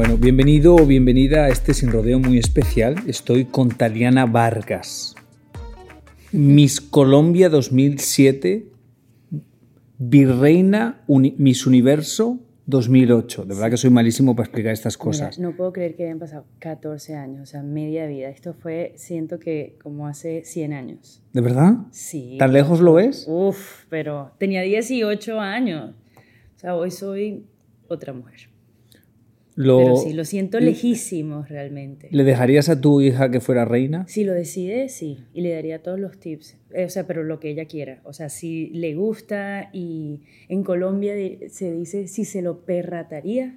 Bueno, bienvenido o bienvenida a este sin rodeo muy especial. Estoy con Taliana Vargas. Miss Colombia 2007, Virreina Miss Universo 2008. De verdad que soy malísimo para explicar estas cosas. no puedo creer que hayan pasado 14 años, o sea, media vida. Esto fue, siento que como hace 100 años. ¿De verdad? Sí. ¿Tan lejos lo es? Uf, pero tenía 18 años. O sea, hoy soy otra mujer. Lo, Pero sí, lo siento lejísimo realmente. ¿Le dejarías a tu hija que fuera reina? Si lo decide, sí. Y le daría todos los tips. Eh, o sea, pero lo que ella quiera. O sea, si le gusta y en Colombia se dice si se lo perrataría.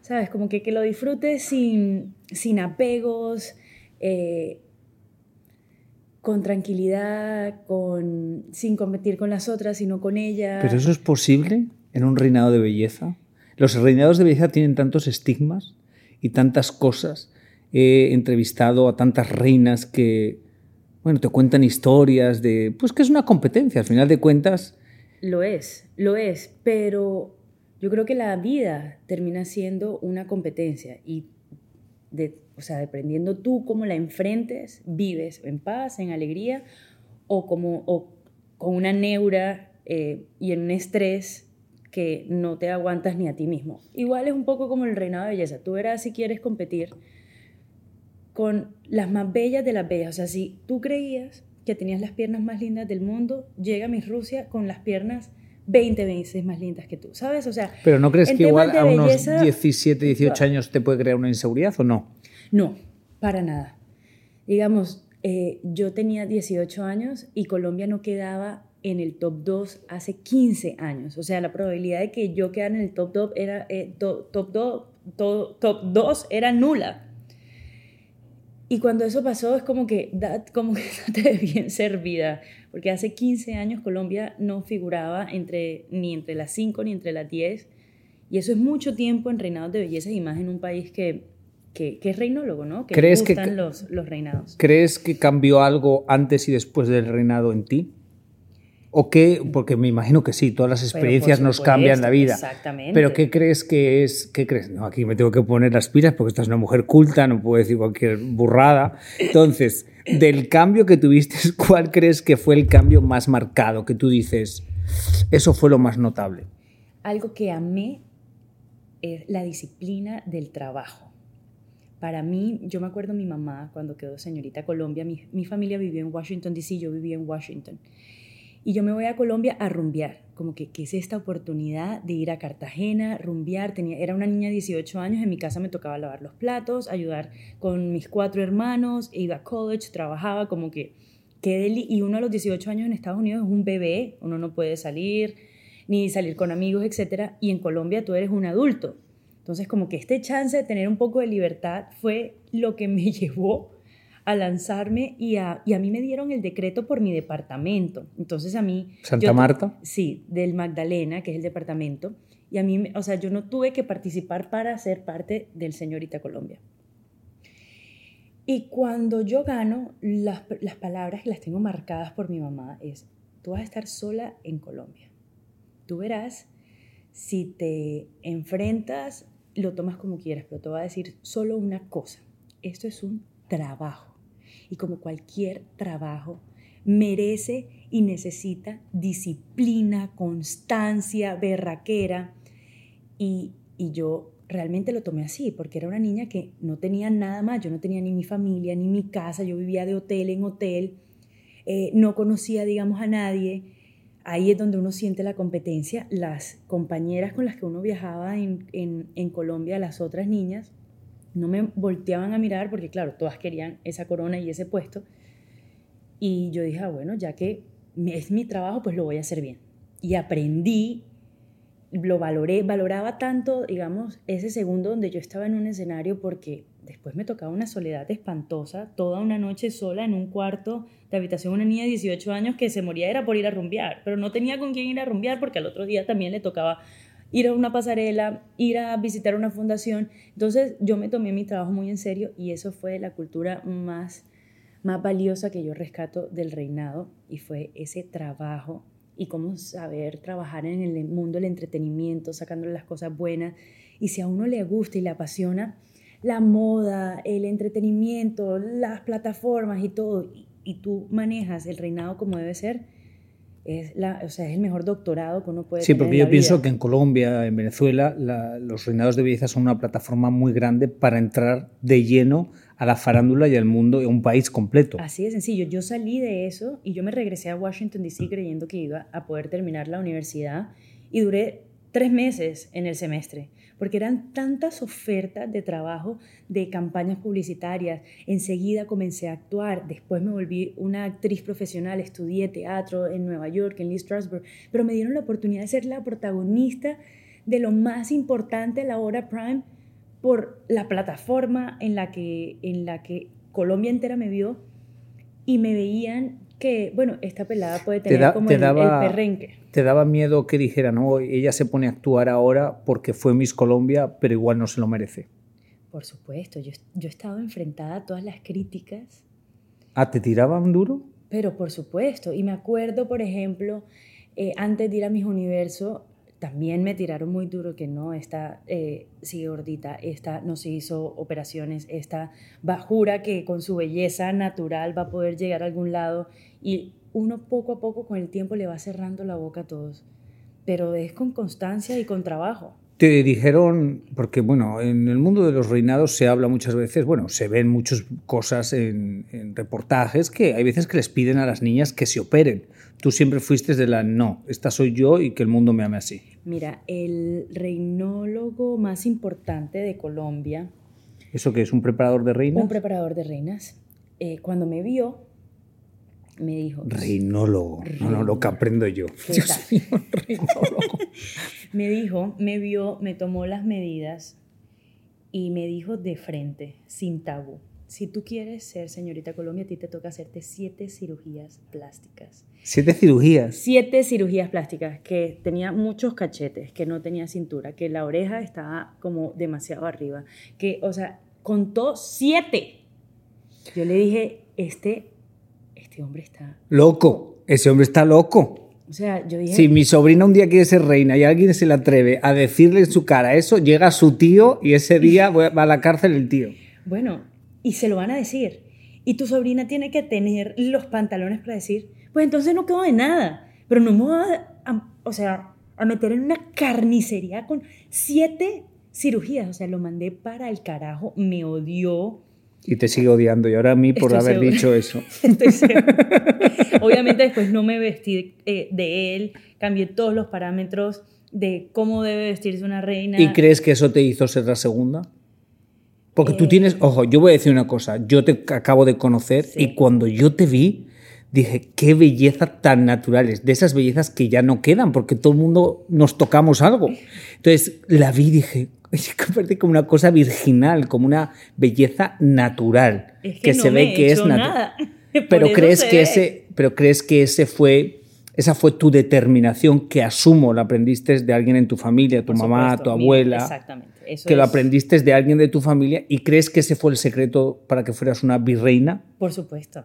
¿Sabes? Como que, que lo disfrute sin, sin apegos, eh, con tranquilidad, con, sin competir con las otras, sino con ella. ¿Pero eso es posible en un reinado de belleza? Los reinados de belleza tienen tantos estigmas y tantas cosas. He entrevistado a tantas reinas que, bueno, te cuentan historias de, pues que es una competencia, al final de cuentas. Lo es, lo es, pero yo creo que la vida termina siendo una competencia y, de, o sea, dependiendo tú cómo la enfrentes, vives en paz, en alegría o, como, o con una neura eh, y en un estrés que no te aguantas ni a ti mismo. Igual es un poco como el reinado de belleza. Tú verás si quieres competir con las más bellas de las bellas. O sea, si tú creías que tenías las piernas más lindas del mundo, llega Miss Rusia con las piernas 20 veces más lindas que tú, ¿sabes? O sea, pero ¿no crees que igual a unos 17, 18 años te puede crear una inseguridad o no? No, para nada. Digamos, eh, yo tenía 18 años y Colombia no quedaba en el top 2 hace 15 años. O sea, la probabilidad de que yo quedara en el top 2 era, eh, top, top, top 2 era nula. Y cuando eso pasó es como que, como que no te bien servida, porque hace 15 años Colombia no figuraba entre, ni entre las 5 ni entre las 10, y eso es mucho tiempo en reinados de belleza y más en un país que, que, es reinólogo, ¿no? Que ¿Crees gustan que, los, los reinados. ¿Crees que cambió algo antes y después del reinado en ti? ¿O qué? Porque me imagino que sí, todas las experiencias nos cambian la vida. Exactamente. Pero ¿qué crees que es? ¿Qué crees? No, aquí me tengo que poner las pilas porque esta es una mujer culta, no puedo decir cualquier burrada. Entonces, del cambio que tuviste, ¿cuál crees que fue el cambio más marcado? Que tú dices, eso fue lo más notable. Algo que amé es la disciplina del trabajo. Para mí, yo me acuerdo mi mamá cuando quedó señorita Colombia, mi, mi familia vivió en Washington, D.C., yo vivía en Washington. Y yo me voy a Colombia a rumbear, como que, ¿qué es esta oportunidad de ir a Cartagena, rumbear? Tenía, era una niña de 18 años, en mi casa me tocaba lavar los platos, ayudar con mis cuatro hermanos, iba a college, trabajaba, como que, qué y uno a los 18 años en Estados Unidos es un bebé, uno no puede salir, ni salir con amigos, etc. Y en Colombia tú eres un adulto. Entonces, como que este chance de tener un poco de libertad fue lo que me llevó a lanzarme y a, y a mí me dieron el decreto por mi departamento. Entonces a mí... ¿Santa Marta? Sí, del Magdalena, que es el departamento. Y a mí, o sea, yo no tuve que participar para ser parte del Señorita Colombia. Y cuando yo gano, las, las palabras que las tengo marcadas por mi mamá es, tú vas a estar sola en Colombia. Tú verás si te enfrentas, lo tomas como quieras, pero te voy a decir solo una cosa. Esto es un trabajo y como cualquier trabajo, merece y necesita disciplina, constancia, berraquera. Y, y yo realmente lo tomé así, porque era una niña que no tenía nada más, yo no tenía ni mi familia, ni mi casa, yo vivía de hotel en hotel, eh, no conocía, digamos, a nadie. Ahí es donde uno siente la competencia. Las compañeras con las que uno viajaba en, en, en Colombia, las otras niñas, no me volteaban a mirar porque, claro, todas querían esa corona y ese puesto. Y yo dije, ah, bueno, ya que es mi trabajo, pues lo voy a hacer bien. Y aprendí lo valoré, valoraba tanto, digamos, ese segundo donde yo estaba en un escenario porque después me tocaba una soledad espantosa, toda una noche sola en un cuarto de habitación, una niña de 18 años que se moría era por ir a rumbear, pero no tenía con quién ir a rumbear porque al otro día también le tocaba ir a una pasarela, ir a visitar una fundación. Entonces yo me tomé mi trabajo muy en serio y eso fue la cultura más, más valiosa que yo rescato del reinado y fue ese trabajo y cómo saber trabajar en el mundo del entretenimiento, sacándole las cosas buenas. Y si a uno le gusta y le apasiona la moda, el entretenimiento, las plataformas y todo, y, tú manejas el reinado como debe ser, es, la, o sea, es el mejor doctorado que uno puede sí, tener. Sí, porque yo pienso que en Colombia, en Venezuela, los reinados de belleza son una plataforma muy grande para entrar de lleno a la farándula y al mundo, a un país completo. Así de sencillo. Yo salí de eso y yo me regresé a Washington, D.C. creyendo que iba a poder terminar la universidad y duré tres meses en el semestre, porque eran tantas ofertas de trabajo de campañas publicitarias. Enseguida comencé a actuar, después me volví una actriz profesional, estudié teatro en Nueva York, en Lee Strasberg, pero me dieron la oportunidad de ser la protagonista de lo más importante la hora prime por la plataforma en la que, en la que Colombia entera me vio y me veían que, bueno, esta pelada puede tener como el, daba, perrenque. ¿Te daba miedo que dijeran, no, ella se pone a actuar ahora porque fue Miss Colombia, pero igual no se lo merece? Por supuesto, yo, yo he estado enfrentada a todas las críticas. ¿Ah, te tiraban duro? Pero por supuesto, y me acuerdo, por ejemplo, eh, antes de ir a Miss Universo, también me tiraron muy duro que no, esta eh, sigue gordita, esta no se hizo operaciones, esta va, jura que con su belleza natural va a poder llegar a algún lado y uno poco a poco con el tiempo le va cerrando la boca a todos, pero es con constancia y con trabajo. Te dijeron, porque bueno, en el mundo de los reinados se habla muchas veces, bueno, se ven muchas cosas en, en reportajes que hay veces que les piden a las niñas que se operen. Tú siempre fuiste de la no, esta soy yo y que el mundo me ame así. Mira, el reinólogo más importante de Colombia. ¿Eso qué es? ¿Un preparador de reinas? Un preparador de reinas. Eh, cuando me vio, me dijo. Reinólogo. No, no, lo que aprendo yo. Dios mío, reinólogo. me dijo, me vio, me tomó las medidas y me dijo de frente, sin tabú. Si tú quieres ser señorita Colombia, a ti te toca hacerte siete cirugías plásticas. ¿Siete cirugías? Siete cirugías plásticas, que tenía muchos cachetes, que no tenía cintura, que la oreja estaba como demasiado arriba, que, o sea, contó siete. Yo le dije, este, este hombre está... Loco, ese hombre está loco. O sea, yo dije... Si mi sobrina un día quiere ser reina y alguien se le atreve a decirle en su cara eso, llega su tío y ese día va a la cárcel el tío. Bueno, y se lo van a decir. Y tu sobrina tiene que tener los pantalones para decir, pues entonces no quedo de nada. Pero no me voy a, o sea, a meter en una carnicería con siete cirugías. O sea, lo mandé para el carajo, me odió. Y te sigue odiando. Y ahora a mí por haber dicho eso. Obviamente después no me vestí eh, de él, cambié todos los parámetros de cómo debe vestirse una reina. ¿Y crees que eso te hizo ser la segunda? Porque tú tienes, ojo, yo voy a decir una cosa, yo te acabo de conocer y cuando yo te vi, dije, qué belleza tan naturales, de esas bellezas que ya no quedan, porque todo el mundo nos tocamos algo. Entonces la vi y dije, es como una cosa virginal, como una belleza natural, que, se ve que es natural. Pero crees que ese, pero crees que ese fue esa fue tu determinación que asumo, la aprendiste de alguien en tu familia, tu mamá, tu abuela. exactamente. Eso que lo aprendiste de alguien de tu familia y crees que ese fue el secreto para que fueras una virreina? Por supuesto.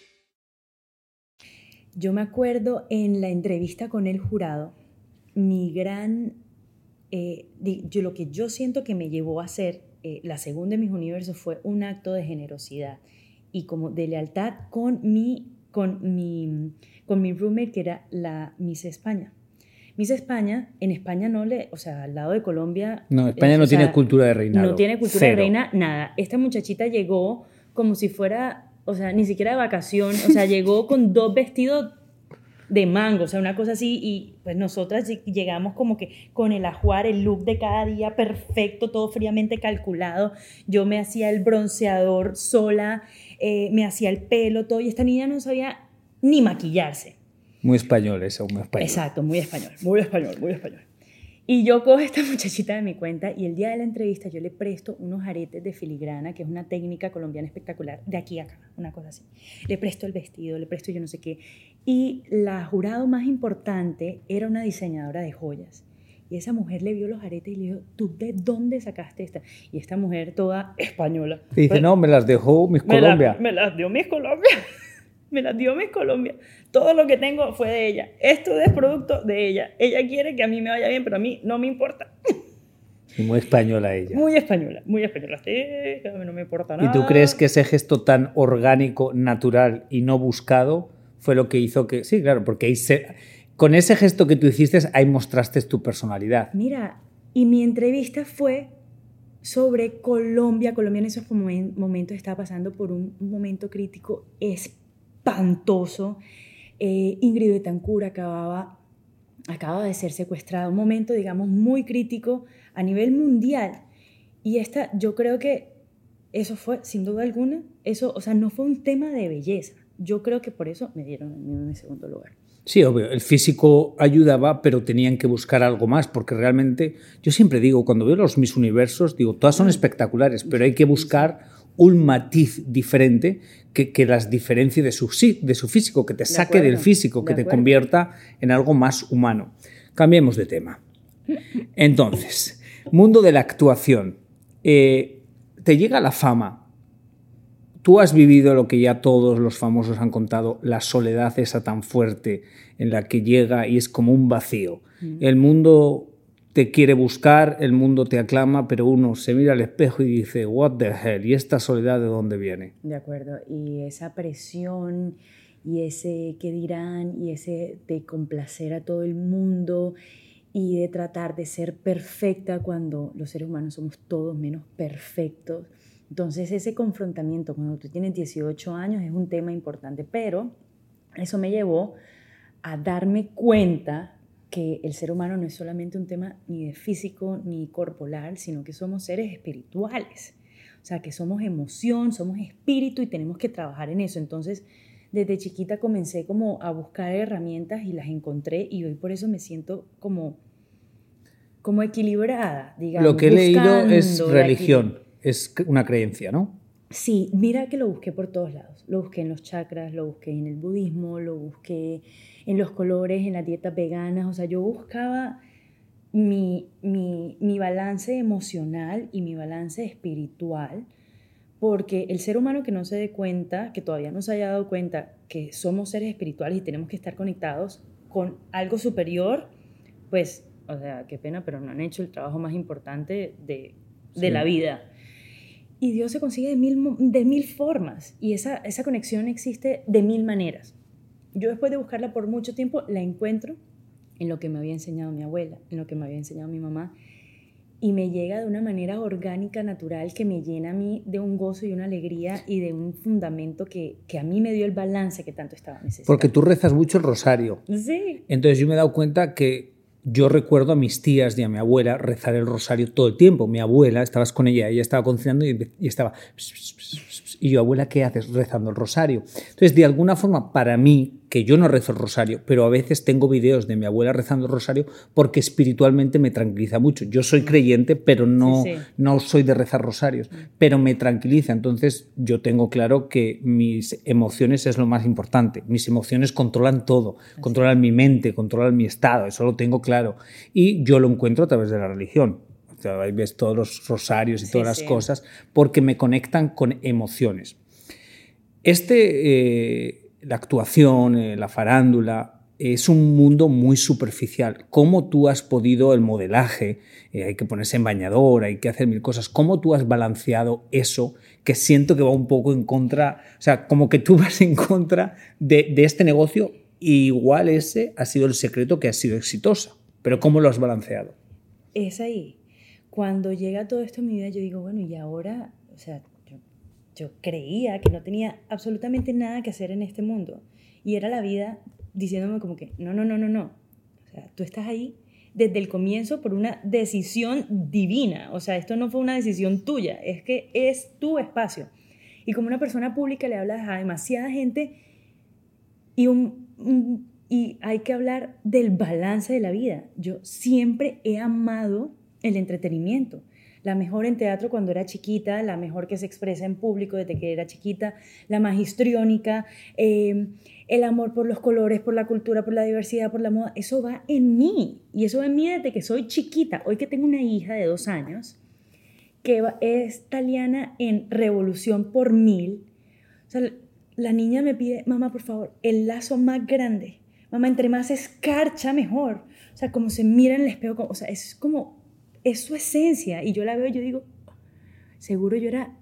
Yo me acuerdo en la entrevista con el jurado, mi gran, eh, yo, lo que yo siento que me llevó a hacer eh, la segunda de mis universos fue un acto de generosidad y como de lealtad con mi, con mi, con mi roommate que era la Miss España. Miss España, en España no le, o sea, al lado de Colombia... No, España no tiene cultura de reina. No tiene cultura de reina, nada. Esta muchachita llegó como si fuera, o sea, ni siquiera de vacación, o sea, llegó con dos vestidos de mango, o sea, una cosa así, y pues nosotras llegamos como que con el ajuar, el look de cada día perfecto, todo fríamente calculado, yo me hacía el bronceador sola, eh, me hacía el pelo, todo, y esta niña no sabía ni maquillarse. Muy español eso, muy español. Exacto, muy español, muy español, muy español. Y yo cojo a esta muchachita de mi cuenta y el día de la entrevista yo le presto unos aretes de filigrana, que es una técnica colombiana espectacular, de aquí a acá, una cosa así. Le presto el vestido, le presto yo no sé qué. Y la jurado más importante era una diseñadora de joyas. Y esa mujer le vio los aretes y le dijo, ¿tú de dónde sacaste esta? Y esta mujer toda española. Y dice, pues, no, me las dejó Miss Colombia. me las dio Miss Colombia. me las dio Miss Colombia. Todo lo que tengo fue de ella. Esto es producto de ella. Ella quiere que a mí me vaya bien, pero a mí no me importa. Y muy española ella. Muy española, muy española. Sí, a mí no me importa nada. ¿Y tú crees que ese gesto tan orgánico, natural y no buscado fue lo que hizo que... Sí, claro, porque ahí se... con ese gesto que tú hiciste, ahí mostraste tu personalidad. Mira, y mi entrevista fue sobre Colombia. Colombia en esos momentos está pasando por un momento crítico espantoso. Eh, Ingrid Betancourt acababa, acababa de ser secuestrada, un momento, digamos, muy crítico a nivel mundial. Y esta, yo creo que eso fue, sin duda alguna, eso, o sea, no fue un tema de belleza. Yo creo que por eso me dieron en mi segundo lugar. Sí, obvio, el físico ayudaba, pero tenían que buscar algo más, porque realmente, yo siempre digo, cuando veo los mis universos, digo, todas son espectaculares, pero hay que buscar un matiz diferente que, que las diferencie de su, de su físico, que te saque del físico, que te convierta en algo más humano. Cambiemos de tema. Entonces, mundo de la actuación. Eh, te llega la fama. Tú has vivido lo que ya todos los famosos han contado, la soledad esa tan fuerte en la que llega y es como un vacío. Mm. El mundo te quiere buscar, el mundo te aclama, pero uno se mira al espejo y dice, what the hell, ¿y esta soledad de dónde viene? De acuerdo, y esa presión y ese qué dirán y ese de complacer a todo el mundo y de tratar de ser perfecta cuando los seres humanos somos todos menos perfectos. Entonces ese confrontamiento cuando tú tienes 18 años es un tema importante, pero eso me llevó a darme cuenta que el ser humano no es solamente un tema ni de físico ni corporal, sino que somos seres espirituales. O sea, que somos emoción, somos espíritu y tenemos que trabajar en eso. Entonces, desde chiquita comencé como a buscar herramientas y las encontré y hoy por eso me siento como, como equilibrada, digamos. Lo que he leído es religión, es una creencia, ¿no? Sí, mira que lo busqué por todos lados. Lo busqué en los chakras, lo busqué en el budismo, lo busqué en los colores, en las dietas veganas. O sea, yo buscaba mi, mi, mi balance emocional y mi balance espiritual, porque el ser humano que no se dé cuenta, que todavía no se haya dado cuenta que somos seres espirituales y tenemos que estar conectados con algo superior, pues, o sea, qué pena, pero no han hecho el trabajo más importante de, de la vida. Y Dios se consigue de mil, de mil formas y esa, esa conexión existe de mil maneras. Yo después de buscarla por mucho tiempo la encuentro en lo que me había enseñado mi abuela, en lo que me había enseñado mi mamá. y me llega de una manera orgánica, natural, que me llena a mí de un gozo y una alegría y de un fundamento que, que a mí me dio el balance que tanto estaba necesitando. Porque tú rezas mucho el rosario. Sí. Entonces yo me he dado cuenta que yo recuerdo a mis tías y a mi abuela rezar el rosario todo el tiempo. Mi abuela, estabas con ella, ella estaba cocinando y, y estaba... Y yo, abuela, ¿qué haces rezando el rosario? Entonces, de alguna forma, para mí, que yo no rezo el rosario, pero a veces tengo videos de mi abuela rezando el rosario porque espiritualmente me tranquiliza mucho. Yo soy creyente, pero no, Sí, sí. no soy de rezar rosarios, pero me tranquiliza. Entonces, yo tengo claro que mis emociones es lo más importante. Mis emociones controlan todo, controlan mi mente, controlan mi estado, eso lo tengo claro. Y yo lo encuentro a través de la religión. O sea, ahí ves todos los rosarios y Sí, todas las cosas, porque me conectan con emociones. Este, eh, la actuación, eh, la farándula, es un mundo muy superficial. ¿Cómo tú has podido el modelaje? eh, hay que ponerse en bañador, hay que hacer mil cosas. ¿Cómo tú has balanceado eso que siento que va un poco en contra? O sea, como que tú vas en contra de, este negocio igual ese ha sido el secreto que ha sido exitosa. Pero ¿cómo lo has balanceado? es ahí. Cuando llega todo esto en mi vida, yo digo, bueno, y ahora, o sea, creía que no tenía absolutamente nada que hacer en este mundo. Y era la vida diciéndome como que, no, no, no, no, no. O sea, tú estás ahí desde el comienzo por una decisión divina. O sea, esto no fue una decisión tuya, es que es tu espacio. Y como una persona pública le hablas a demasiada gente y, un- y hay que hablar del balance de la vida. Yo siempre he amado el entretenimiento. La mejor en teatro cuando era chiquita, la mejor que se expresa en público desde que era chiquita, la más histriónica, eh, el amor por los colores, por la cultura, por la diversidad, por la moda, eso va en mí. Y eso va en mí desde que soy chiquita. Hoy que tengo una hija de dos años, que es italiana en revolución por mil, o sea, la niña me pide, mamá, por favor, el lazo más grande. Mamá, entre más escarcha, mejor. O sea, como se mira en el espejo, o sea, es como, es su esencia. Y yo la veo y yo digo, seguro yo era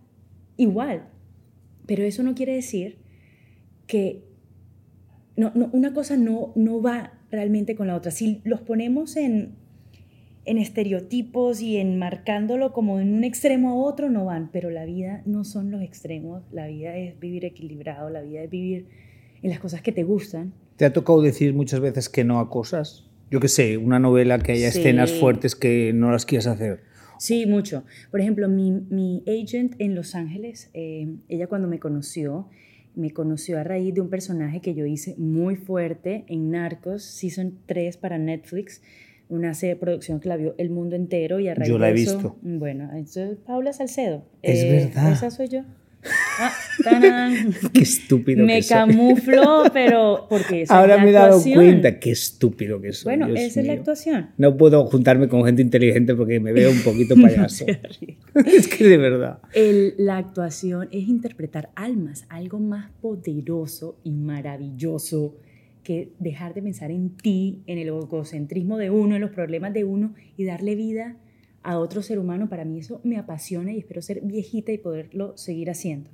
igual. Pero eso no quiere decir que no, no, una cosa no, no va realmente con la otra. Si los ponemos en, en estereotipos y en marcándolo como en un extremo a otro, no van. Pero la vida no son los extremos. La vida es vivir equilibrado, la vida es vivir en las cosas que te gustan. ¿Te ha tocado decir muchas veces que no a cosas? Yo qué sé, una novela que haya Sí. escenas fuertes que no las quieras hacer. Sí, mucho. Por ejemplo, mi, mi agent en Los Ángeles, eh, ella cuando me conoció, me conoció a raíz de un personaje que yo hice muy fuerte en Narcos, Season 3 para Netflix, una serie de producción que la vio el mundo entero y a raíz Yo la de he eso- visto. Bueno, eso es Paula Salcedo. Eh, Es verdad. Esa soy yo. Ah. Qué estúpido me que soy. camuflo, pero porque esa es Ahora la me he dado actuación. cuenta qué estúpido que soy. Bueno, Dios esa es la mío. actuación. No puedo juntarme con gente inteligente porque me veo un poquito payaso. es que de verdad. El- la actuación es interpretar almas, algo más poderoso y maravilloso que dejar de pensar en ti, en el egocentrismo de uno, en los problemas de uno y darle vida a otro ser humano. Para mí eso me apasiona y espero ser viejita y poderlo seguir haciendo.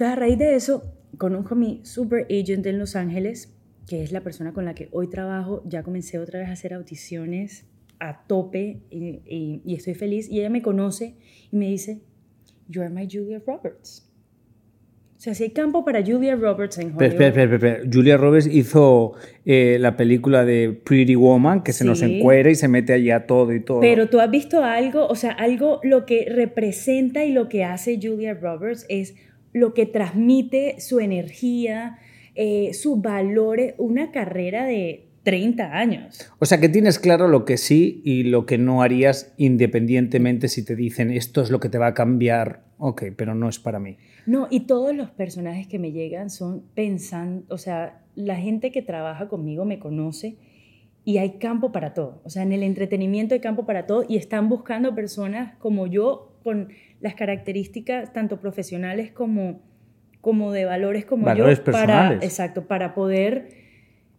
Entonces, a raíz de eso, conozco a mi super agent en Los Ángeles, que es la persona con la que hoy trabajo. Ya comencé otra vez a hacer audiciones a tope y, y- y estoy feliz. Y ella me conoce y me dice, You are my Julia Roberts. O sea, si hay campo para Julia Roberts en Hollywood. Espera, espera, espera. Julia Roberts hizo eh, la película de Pretty Woman, que se nos Sí. encuera y se mete allá todo y todo. Pero tú has visto algo, o sea, algo lo que representa y lo que hace Julia Roberts es lo que transmite su energía, eh, sus valores, una carrera de 30 años. O sea, que tienes claro lo que sí y lo que no harías independientemente si te dicen esto es lo que te va a cambiar. Ok, pero no es para mí. No, y todos los personajes que me llegan son pensando, o sea, la gente que trabaja conmigo me conoce y hay campo para todo. O sea, en el entretenimiento hay campo para todo y están buscando personas como yo con las características tanto profesionales como, como de valores como Valores yo. personales. Para, exacto, para poder...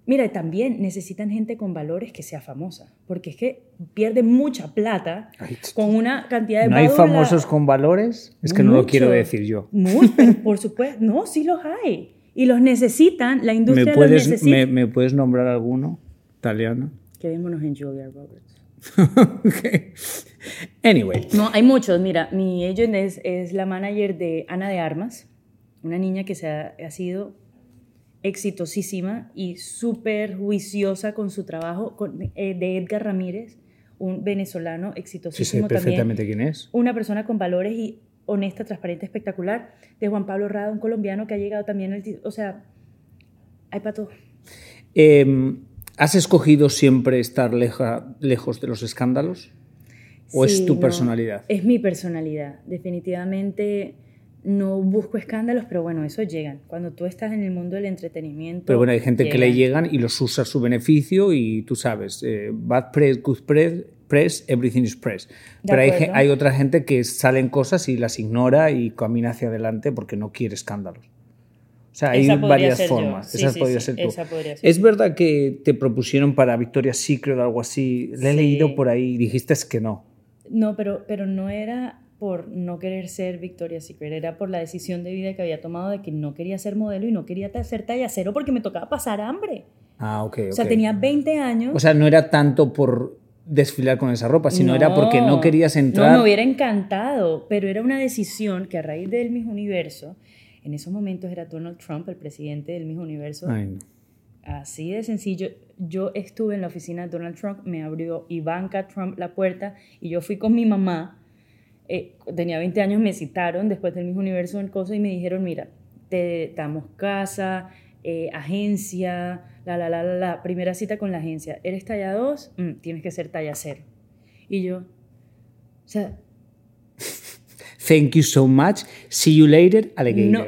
Mira, también necesitan gente con valores que sea famosa, porque es que pierde mucha plata Ay, con una cantidad de ¿No hay famosos con valores? Es que no lo Mucho. quiero decir yo. Pero por supuesto, no, sí los hay. Y los necesitan, la industria ¿Me los puedes, necesita. me, me puedes nombrar alguno? Italiano. Quedémonos en Julia Roberts. Anyway. No, hay muchos. Mira, mi agent es, es la manager de Ana de Armas, una niña que se ha, ha sido exitosísima y súper juiciosa con su trabajo, con, eh, de Edgar Ramírez, un venezolano Sí, exitosísimo sé perfectamente también. quién es. Una persona con valores y honesta, transparente, espectacular. De Juan Pablo Rada, un colombiano que ha llegado también al... O sea, hay para todo. Eh, ¿Has escogido siempre estar leja- lejos de los escándalos? ¿O Sí, es tu no, personalidad? Es mi personalidad. Definitivamente no busco escándalos, pero bueno, eso llegan. Cuando tú estás en el mundo del entretenimiento. Pero bueno, hay gente que le llegan. y los usa a su beneficio y tú sabes, eh, bad press, good press, press, everything is press. De Pero hay, otra gente que salen cosas y las ignora y camina hacia adelante porque no quiere escándalos. O sea, hay varias formas. Sí, podría sí, ser tú. esa podría ser Es verdad que te propusieron para Victoria's Secret o algo así. Le he leído por ahí y dijiste que no. No, pero, pero no era por no querer ser Victoria's Secret, era por la decisión de vida que había tomado de que no quería ser modelo y no quería ser talla cero porque me tocaba pasar hambre. Ah, ok. O sea, tenía 20 años. O sea, no era tanto por desfilar con esa ropa, sino era porque no querías entrar. No, me hubiera encantado, pero era una decisión que a raíz del Miss Universo, en esos momentos era Donald Trump, el presidente del Miss Universo, Ay, no. Así de sencillo. Yo estuve en la oficina de Donald Trump, me abrió Ivanka Trump la puerta y yo fui con mi mamá. eh, tenía 20 años, me citaron después del Miss Universo en cosas y me dijeron, mira, te damos casa, eh, agencia, la, la, la, la, la, primera cita con la agencia. ¿Eres talla 2? Mm, tienes que ser talla 0. Y yo, o sea, Thank you so much. See you later, alligator. no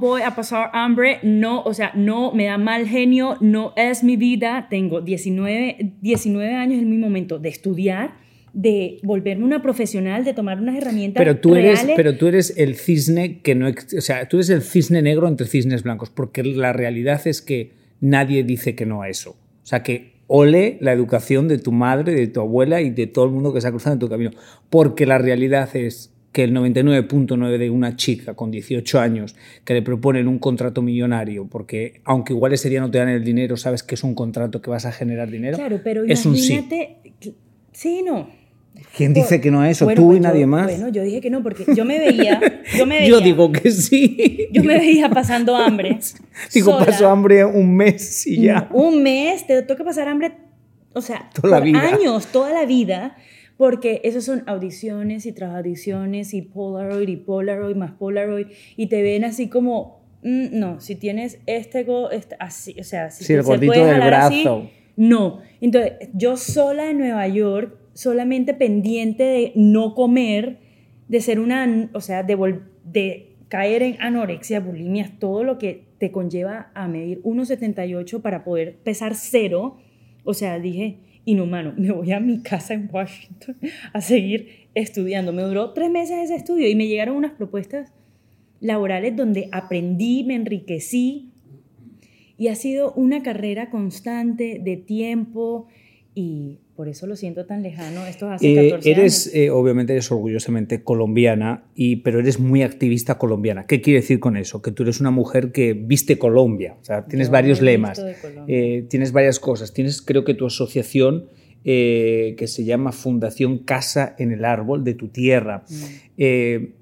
voy a pasar hambre, no, o sea, no me da mal genio, no es mi vida. Tengo 19, 19 años en mi momento de estudiar, de volverme una profesional, de tomar unas herramientas Pero tú, eres, reales. pero tú eres el cisne que no... O sea, tú eres el cisne negro entre cisnes blancos, porque la realidad es que nadie dice que no a eso. O sea, que ole la educación de tu madre, de tu abuela y de todo el mundo que se ha cruzado en tu camino. Porque la realidad es que el 99.9 de una chica con 18 años que le proponen un contrato millonario, porque aunque igual ese día no te dan el dinero, sabes que es un contrato que vas a generar dinero, Claro, pero es un sí. imagínate, sí, no. ¿Quién dice que no a eso? Bueno, ¿Tú pues y yo- nadie más? Bueno, yo dije que no, porque yo me veía, yo me veía, Yo digo que sí. yo me veía pasando hambre. Digo, sola. paso hambre un mes y ya. Un mes, te toca pasar hambre, o sea, Toda la vida. años, toda la vida, porque esos son audiciones y tras audiciones y Polaroid y Polaroid más Polaroid y te ven así como, mm, no, si tienes este, go, este- así, o sea, si Sí, el se puede del jalar así, brazo. no. Entonces, yo sola en Nueva York, solamente pendiente de no comer, de ser una, o sea, de, vol- de caer en anorexia, bulimia, todo lo que te conlleva a medir 1,78 para poder pesar cero. O sea, dije, inhumano, me voy a mi casa en Washington a seguir estudiando. Me duró tres meses ese estudio y me llegaron unas propuestas laborales donde aprendí, me enriquecí y ha sido una carrera constante de tiempo y por eso lo siento tan lejano. Esto hace Eh, 14 eres, años. eh, obviamente, eres orgullosamente colombiana, y, pero eres muy activista colombiana. ¿Qué quiere decir con eso? Que tú eres una mujer que viste Colombia. O sea, tienes Yo varios lemas, eh, tienes varias cosas. Tienes, creo que tu asociación eh, que se llama Fundación Casa en el Árbol de tu tierra. Mm. Eh,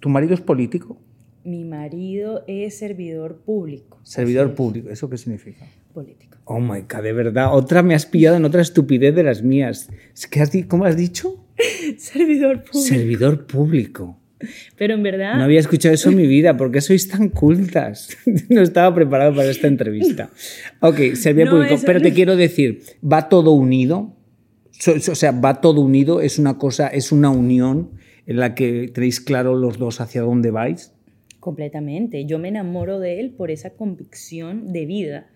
¿Tu marido es político? Mi marido es servidor público. Servidor público. ¿Eso qué significa? Político. Oh my God, de verdad. Otra me has pillado en otra estupidez de las mías. Es que has ¿Cómo has dicho? servidor público. Servidor público. Pero en verdad, No había escuchado eso en mi vida. ¿Por qué sois tan cultas? No estaba preparado para esta entrevista. Ok, servidor No, público. Pero te quiero decir, ¿va todo unido? O sea, va todo unido, es una cosa, es una unión en la que tenéis claro los dos hacia dónde vais. completamente. Yo me enamoro de él por esa convicción de vida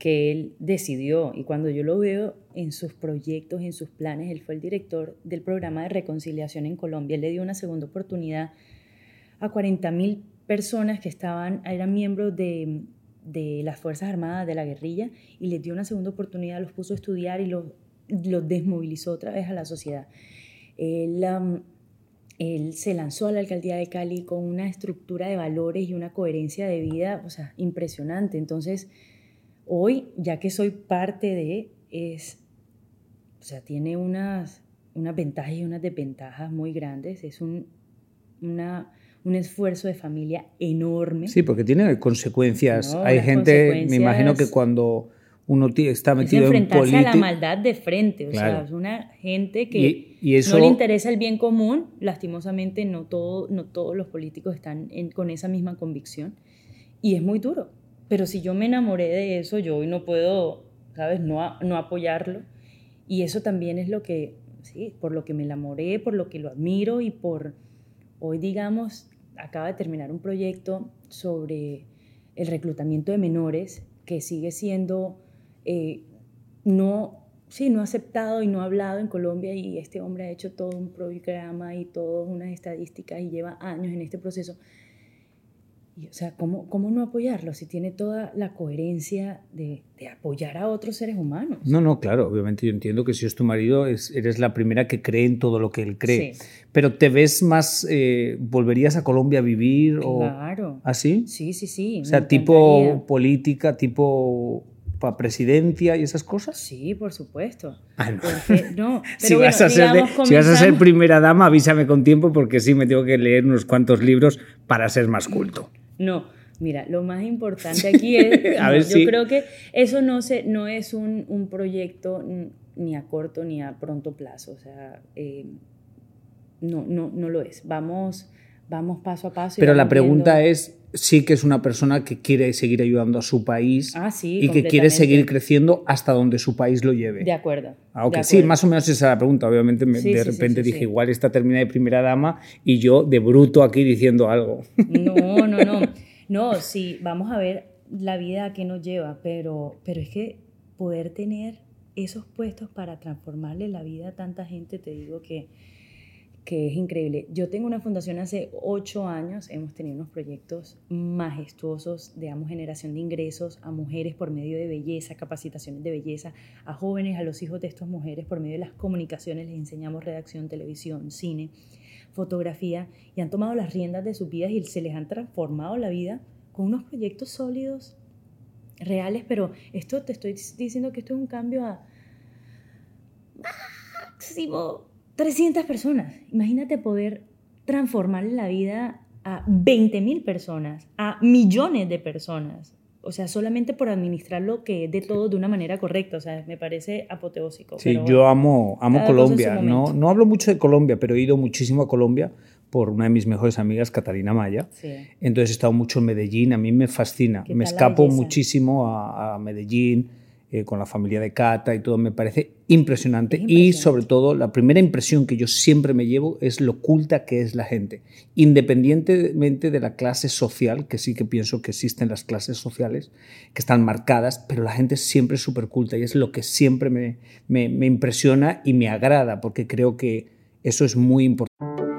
que él decidió. Y cuando yo lo veo en sus proyectos, en sus planes, él fue el director del programa de reconciliación en Colombia. Él le dio una segunda oportunidad a 40 mil personas que estaban, eran miembros de, de las Fuerzas Armadas, de la guerrilla, y les dio una segunda oportunidad, los puso a estudiar y los, los desmovilizó otra vez a la sociedad. Él, um, él se lanzó a la alcaldía de Cali con una estructura de valores y una coherencia de vida, o sea, impresionante. Entonces, hoy, ya que soy parte de, es, o sea, tiene unas, unas ventajas y unas desventajas muy grandes. Es un, una, un esfuerzo de familia enorme. Sí, porque tiene consecuencias. Hay gente, me imagino que cuando uno está metido es en política. a la maldad de frente. O sea, es una gente que no le interesa el bien común. Lastimosamente, no, todo, no todos los políticos están con esa misma convicción. Y es muy duro. Pero si yo me enamoré de eso, yo hoy no puedo, ¿sabes?, no, no apoyarlo. Y eso también es lo que, sí, por lo que me enamoré, por lo que lo admiro y por, hoy digamos, acaba de terminar un proyecto sobre el reclutamiento de menores que sigue siendo eh, no, sí, no aceptado y no hablado en Colombia y este hombre ha hecho todo un programa y todas unas estadísticas y lleva años en este proceso. Y, o sea, ¿cómo, ¿cómo no apoyarlo si tiene toda la coherencia de, de, apoyar a otros seres humanos? No, no, claro, obviamente yo entiendo que si es tu marido, es, eres la primera que cree en todo lo que él cree. Pero ¿te ves más, eh, volverías a Colombia a vivir? Claro. ¿Así? Sí, sí, sí. O sea, tipo política, tipo para presidencia y esas cosas? Sí, por supuesto. Ah, no. si, vas a ser primera dama, avísame con tiempo porque sí me tengo que leer unos cuantos libros para ser más culto. No, mira, lo más importante aquí es, yo creo que eso no, se, no es un, proyecto ni a corto ni a pronto plazo, o sea, eh, no, no, no lo es. Vamos, vamos paso a paso. Pero la pregunta es, sí que es una persona que quiere seguir ayudando a su país ah, sí, y que quiere seguir creciendo hasta donde su país lo lleve. De acuerdo. Ah, Sí, más o menos esa es la pregunta. Obviamente de repente dije, igual está terminada de primera dama y yo de bruto aquí diciendo algo. No, no, no. No, sí, vamos a ver la vida a qué nos lleva, pero, pero es que poder tener esos puestos para transformarle la vida a tanta gente, te digo que que es increíble. Yo tengo una fundación hace ocho años, hemos tenido unos proyectos majestuosos de generación de ingresos a mujeres por medio de belleza, capacitaciones de belleza, a jóvenes, a los hijos de estas mujeres por medio de las comunicaciones, les enseñamos redacción, televisión, cine, fotografía y han tomado las riendas de sus vidas y se les han transformado la vida con unos proyectos sólidos, reales, pero esto te estoy diciendo que esto es un cambio a máximo 300 personas. Imagínate poder transformar la vida a 20 mil personas, a millones de personas. O sea, solamente por administrar lo que es de todo de una manera correcta. O sea, me parece apoteósico. Sí, yo amo, amo Colombia. No, no hablo mucho de Colombia, pero he ido muchísimo a Colombia por una de mis mejores amigas, Catalina Maya. Entonces he estado mucho en Medellín. A mí me fascina. Me escapo muchísimo a, a Medellín eh, con la familia de Cata y todo, me parece impresionante. Y sobre todo, la primera impresión que yo siempre me llevo es lo culta que es la gente, independientemente de la clase social, que sí que pienso que existen las clases sociales que están marcadas, pero la gente siempre es súper culta y es lo que siempre me, me, me impresiona y me agrada, porque creo que eso es muy importante.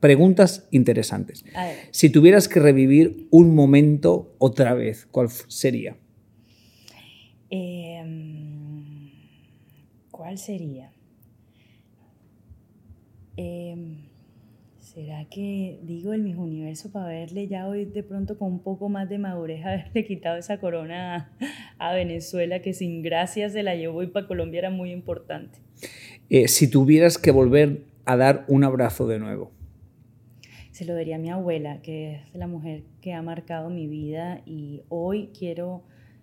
Preguntas interesantes. Si tuvieras que revivir un momento otra vez, ¿cuál sería? Em, ¿Cuál sería? Em, ¿Será que digo el mis universo para verle ya hoy de pronto con un poco más de madurez haberle quitado esa corona a, Venezuela que sin gracia se la llevó y para Colombia era muy importante? Eh, si tuvieras que volver a dar un abrazo de nuevo? Se lo daría a mi abuela, que es la mujer que ha marcado mi vida y hoy quiero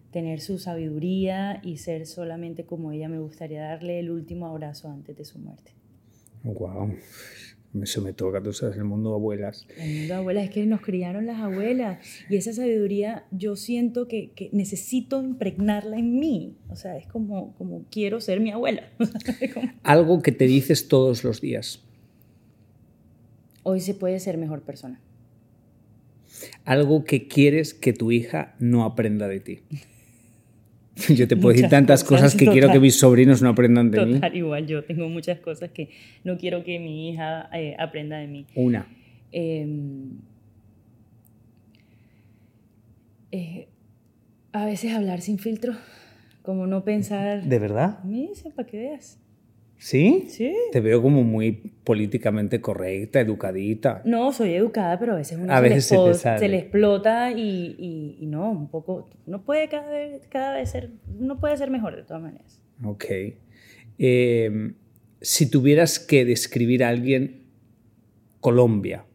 tener su sabiduría y ser solamente como ella me gustaría darle el último abrazo antes de su muerte. Wow. Eso me toca, tú sabes, el mundo de abuelas. El mundo de abuelas, es que nos criaron las abuelas y esa sabiduría yo siento que, que necesito impregnarla en mí. O sea, es como, como quiero ser mi abuela. Algo que te dices todos los días. Hoy se puede ser mejor persona. Algo que quieres que tu hija no aprenda de ti. Yo te puedo decir tantas cosas, que quiero que mis sobrinos no aprendan de total, mí. igual yo tengo muchas cosas que no quiero que mi hija eh, aprenda de mí. Una. Eh, eh, a veces hablar sin filtro, como no pensar... ¿De verdad? Mí, para que veas. ¿Sí? Sí. Te veo como muy políticamente correcta, educadita. No, soy educada, pero a veces uno A se, veces le se se le explota y, y- y no, un poco, uno puede cada vez, cada vez ser, uno puede ser mejor de todas maneras. Ok. Eh, si tuvieras que describir a alguien Colombia,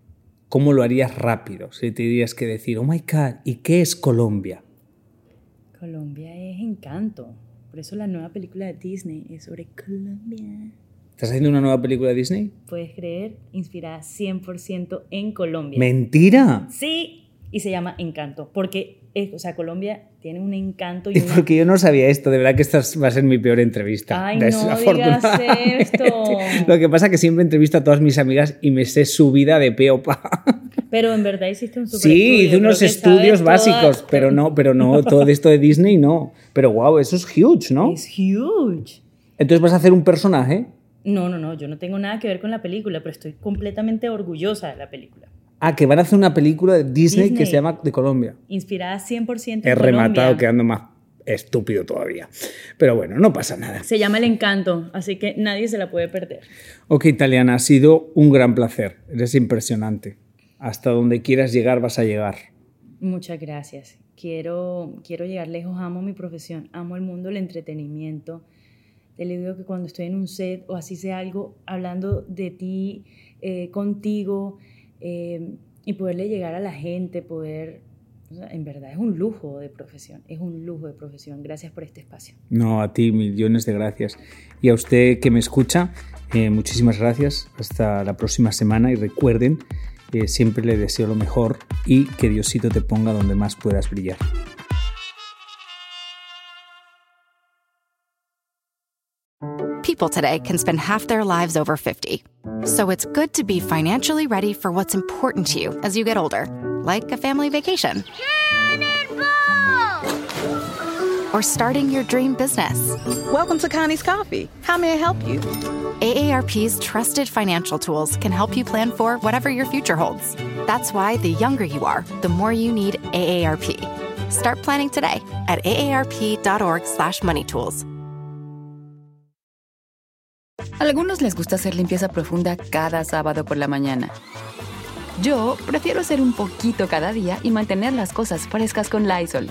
¿cómo lo harías rápido? Si te tendrías que decir, oh my God, ¿y qué es Colombia? Colombia es encanto, por eso la nueva película de Disney es sobre Colombia. ¿Estás haciendo una nueva película de Disney? Puedes creer, inspirada 100% en Colombia. ¡Mentira! Sí, y se llama Encanto, porque es, o sea, Colombia tiene un encanto y Y una... porque yo no sabía esto, de verdad que esta va a ser mi peor entrevista. Ay, no digas esto. Lo que pasa es que siempre entrevisto a todas mis amigas y me sé su vida de pe o pa. Pero en verdad hiciste un super Sí, hice unos que estudios básicos, toda- pero no, pero no, todo esto de Disney no. Pero wow, eso es huge, ¿no? Es huge. Entonces vas a hacer un personaje. No, no, no, yo no tengo nada que ver con la película, pero estoy completamente orgullosa de la película. Ah, que van a hacer una película de Disney, que Disney. se llama De Colombia. Inspirada 100% en He rematado Colombia. quedando más estúpido todavía. Pero bueno, no pasa nada. Se llama El Encanto, así que nadie se la puede perder. Ok, Italiana, ha sido un gran placer. Eres impresionante. Hasta donde quieras llegar vas a llegar. Muchas gracias. Quiero, quiero llegar lejos, amo mi profesión, amo el mundo del entretenimiento. Te le digo que cuando estoy en un set o así sea algo, hablando de ti, eh, contigo, eh, y poderle llegar a la gente, poder... o sea, en verdad es un lujo de profesión, es un lujo de profesión. Gracias por este espacio. No, a ti millones de gracias. Y a usted que me escucha, eh, muchísimas gracias. Hasta la próxima semana y recuerden, eh, siempre le deseo lo mejor y que Diosito te ponga donde más puedas brillar. People today can spend half their lives over 50. So it's good to be financially ready for what's important to you as you get older, like a family vacation or starting your dream business. Welcome to Connie's Coffee. How may I help you? AARP's trusted financial tools can help you plan for whatever your future holds. That's why the younger you are, the more you need AARP. Start planning today at aarp.org/moneytools. Algunos les gusta hacer limpieza profunda cada sábado por la mañana. Yo prefiero hacer un poquito cada día y mantener las cosas frescas con Lysol.